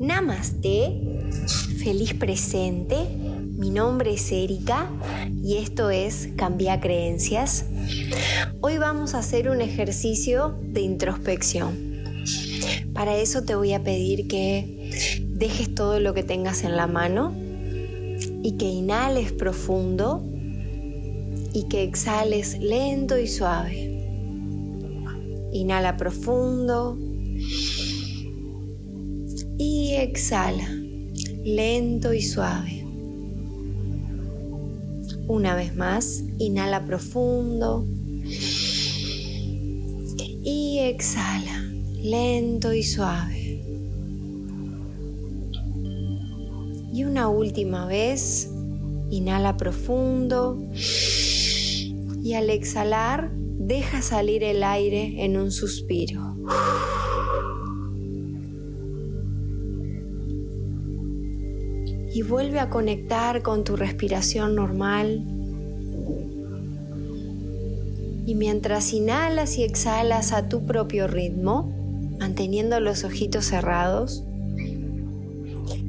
Namaste, feliz presente. Mi nombre es Erika y esto es Cambia Creencias. Hoy vamos a hacer un ejercicio de introspección. Para eso te voy a pedir que dejes todo lo que tengas en la mano y que inhales profundo y que exhales lento y suave. Inhala profundo y exhala, lento y suave. Una vez más, inhala profundo y exhala, lento y suave. Y una última vez, inhala profundo y al exhalar, deja salir el aire en un suspiro. Y vuelve a conectar con tu respiración normal. Y mientras inhalas y exhalas a tu propio ritmo, manteniendo los ojitos cerrados,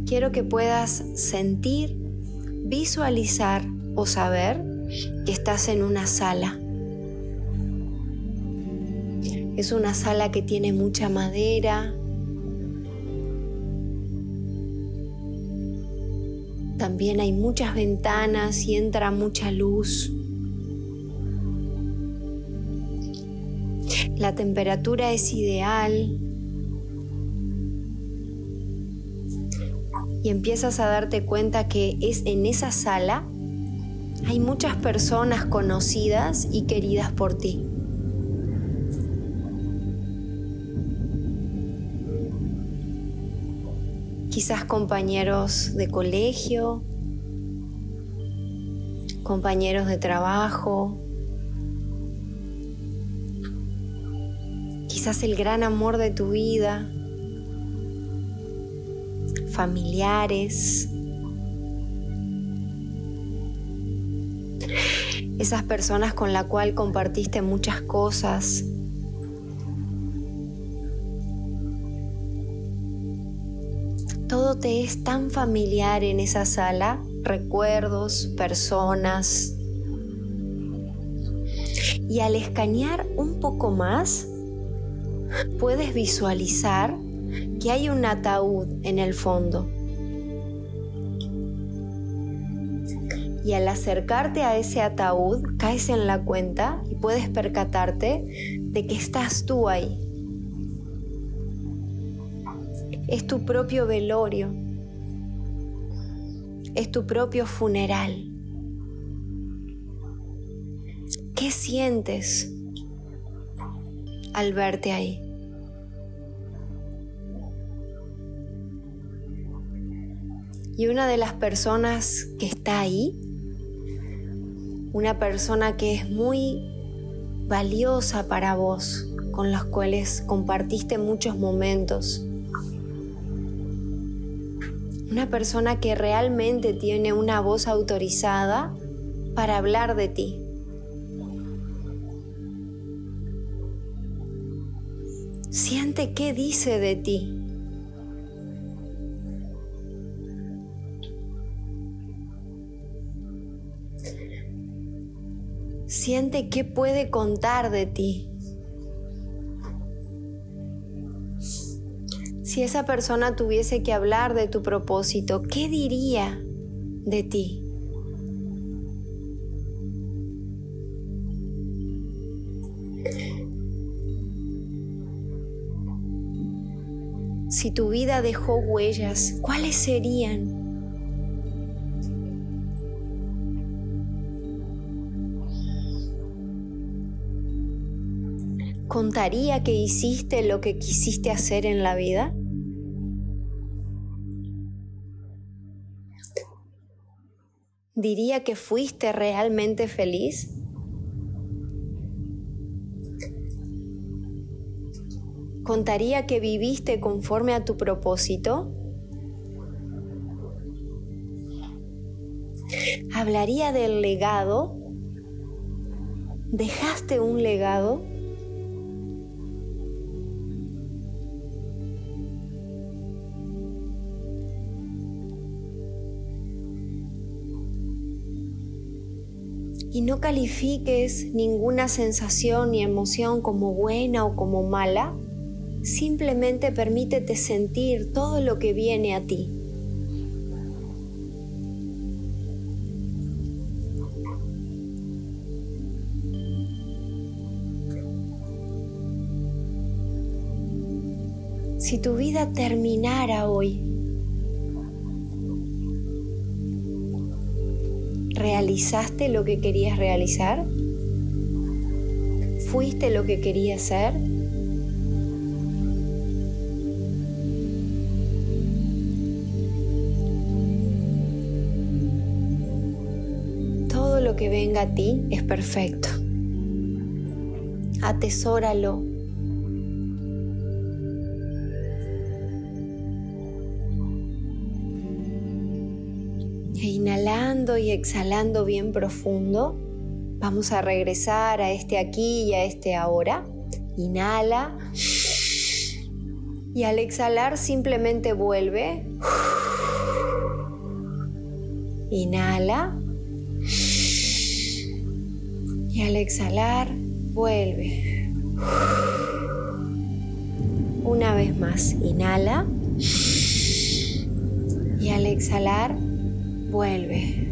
quiero que puedas sentir, visualizar o saber que estás en una sala. Es una sala que tiene mucha madera, También hay muchas ventanas y entra mucha luz. La temperatura es ideal. Y empiezas a darte cuenta que es en esa sala hay muchas personas conocidas y queridas por ti. Quizás compañeros de colegio, compañeros de trabajo, quizás el gran amor de tu vida, familiares, esas personas con la cual compartiste muchas cosas, todo te es tan familiar en esa sala, recuerdos, personas. Y al escanear un poco más, puedes visualizar que hay un ataúd en el fondo. Y al acercarte a ese ataúd, caes en la cuenta y puedes percatarte de que estás tú ahí es tu propio velorio, es tu propio funeral. ¿Qué sientes al verte ahí? Y una de las personas que está ahí, una persona que es muy valiosa para vos, con las cuales compartiste muchos momentos, una persona que realmente tiene una voz autorizada para hablar de ti. Siente qué dice de ti. Siente qué puede contar de ti. Si esa persona tuviese que hablar de tu propósito, ¿qué diría de ti? Si tu vida dejó huellas, ¿cuáles serían? ¿Contaría que hiciste lo que quisiste hacer en la vida? Diría que fuiste realmente feliz? ¿Contaría que viviste conforme a tu propósito? ¿Hablaría del legado? ¿Dejaste un legado? Y no califiques ninguna sensación ni emoción como buena o como mala. Simplemente permítete sentir todo lo que viene a ti. Si tu vida terminara hoy, ¿realizaste lo que querías realizar? ¿Fuiste lo que querías ser? Todo lo que venga a ti es perfecto. Atesóralo, inhalando y exhalando bien profundo, vamos a regresar a este aquí y a este ahora. Inhala. Y al exhalar simplemente vuelve. Inhala. Y al exhalar, vuelve. Una vez más, inhala. Y al exhalar, vuelve.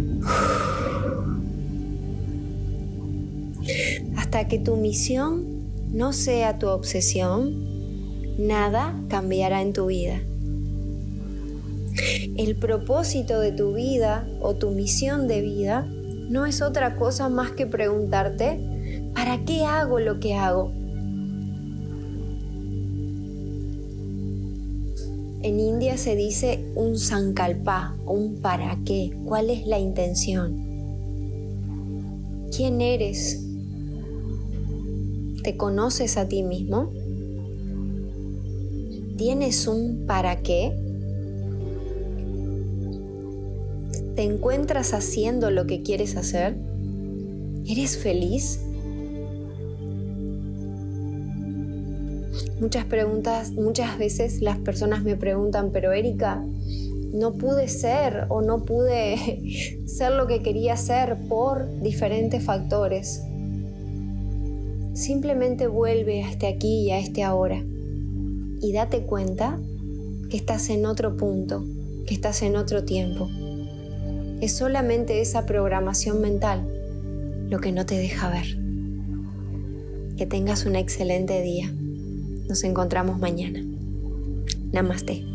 Hasta que tu misión no sea tu obsesión, nada cambiará en tu vida. El propósito de tu vida o tu misión de vida no es otra cosa más que preguntarte, ¿para qué hago lo que hago? En India se dice un sankalpa, un para qué, cuál es la intención. ¿Quién eres? ¿Te conoces a ti mismo? ¿Tienes un para qué? ¿Te encuentras haciendo lo que quieres hacer? ¿Eres feliz? Muchas preguntas, muchas veces las personas me preguntan, pero Erika, no pude ser o no pude ser lo que quería ser por diferentes factores. Simplemente vuelve a este aquí y a este ahora y date cuenta que estás en otro punto, que estás en otro tiempo. Es solamente esa programación mental lo que no te deja ver. Que tengas un excelente día. Nos encontramos mañana. Namaste.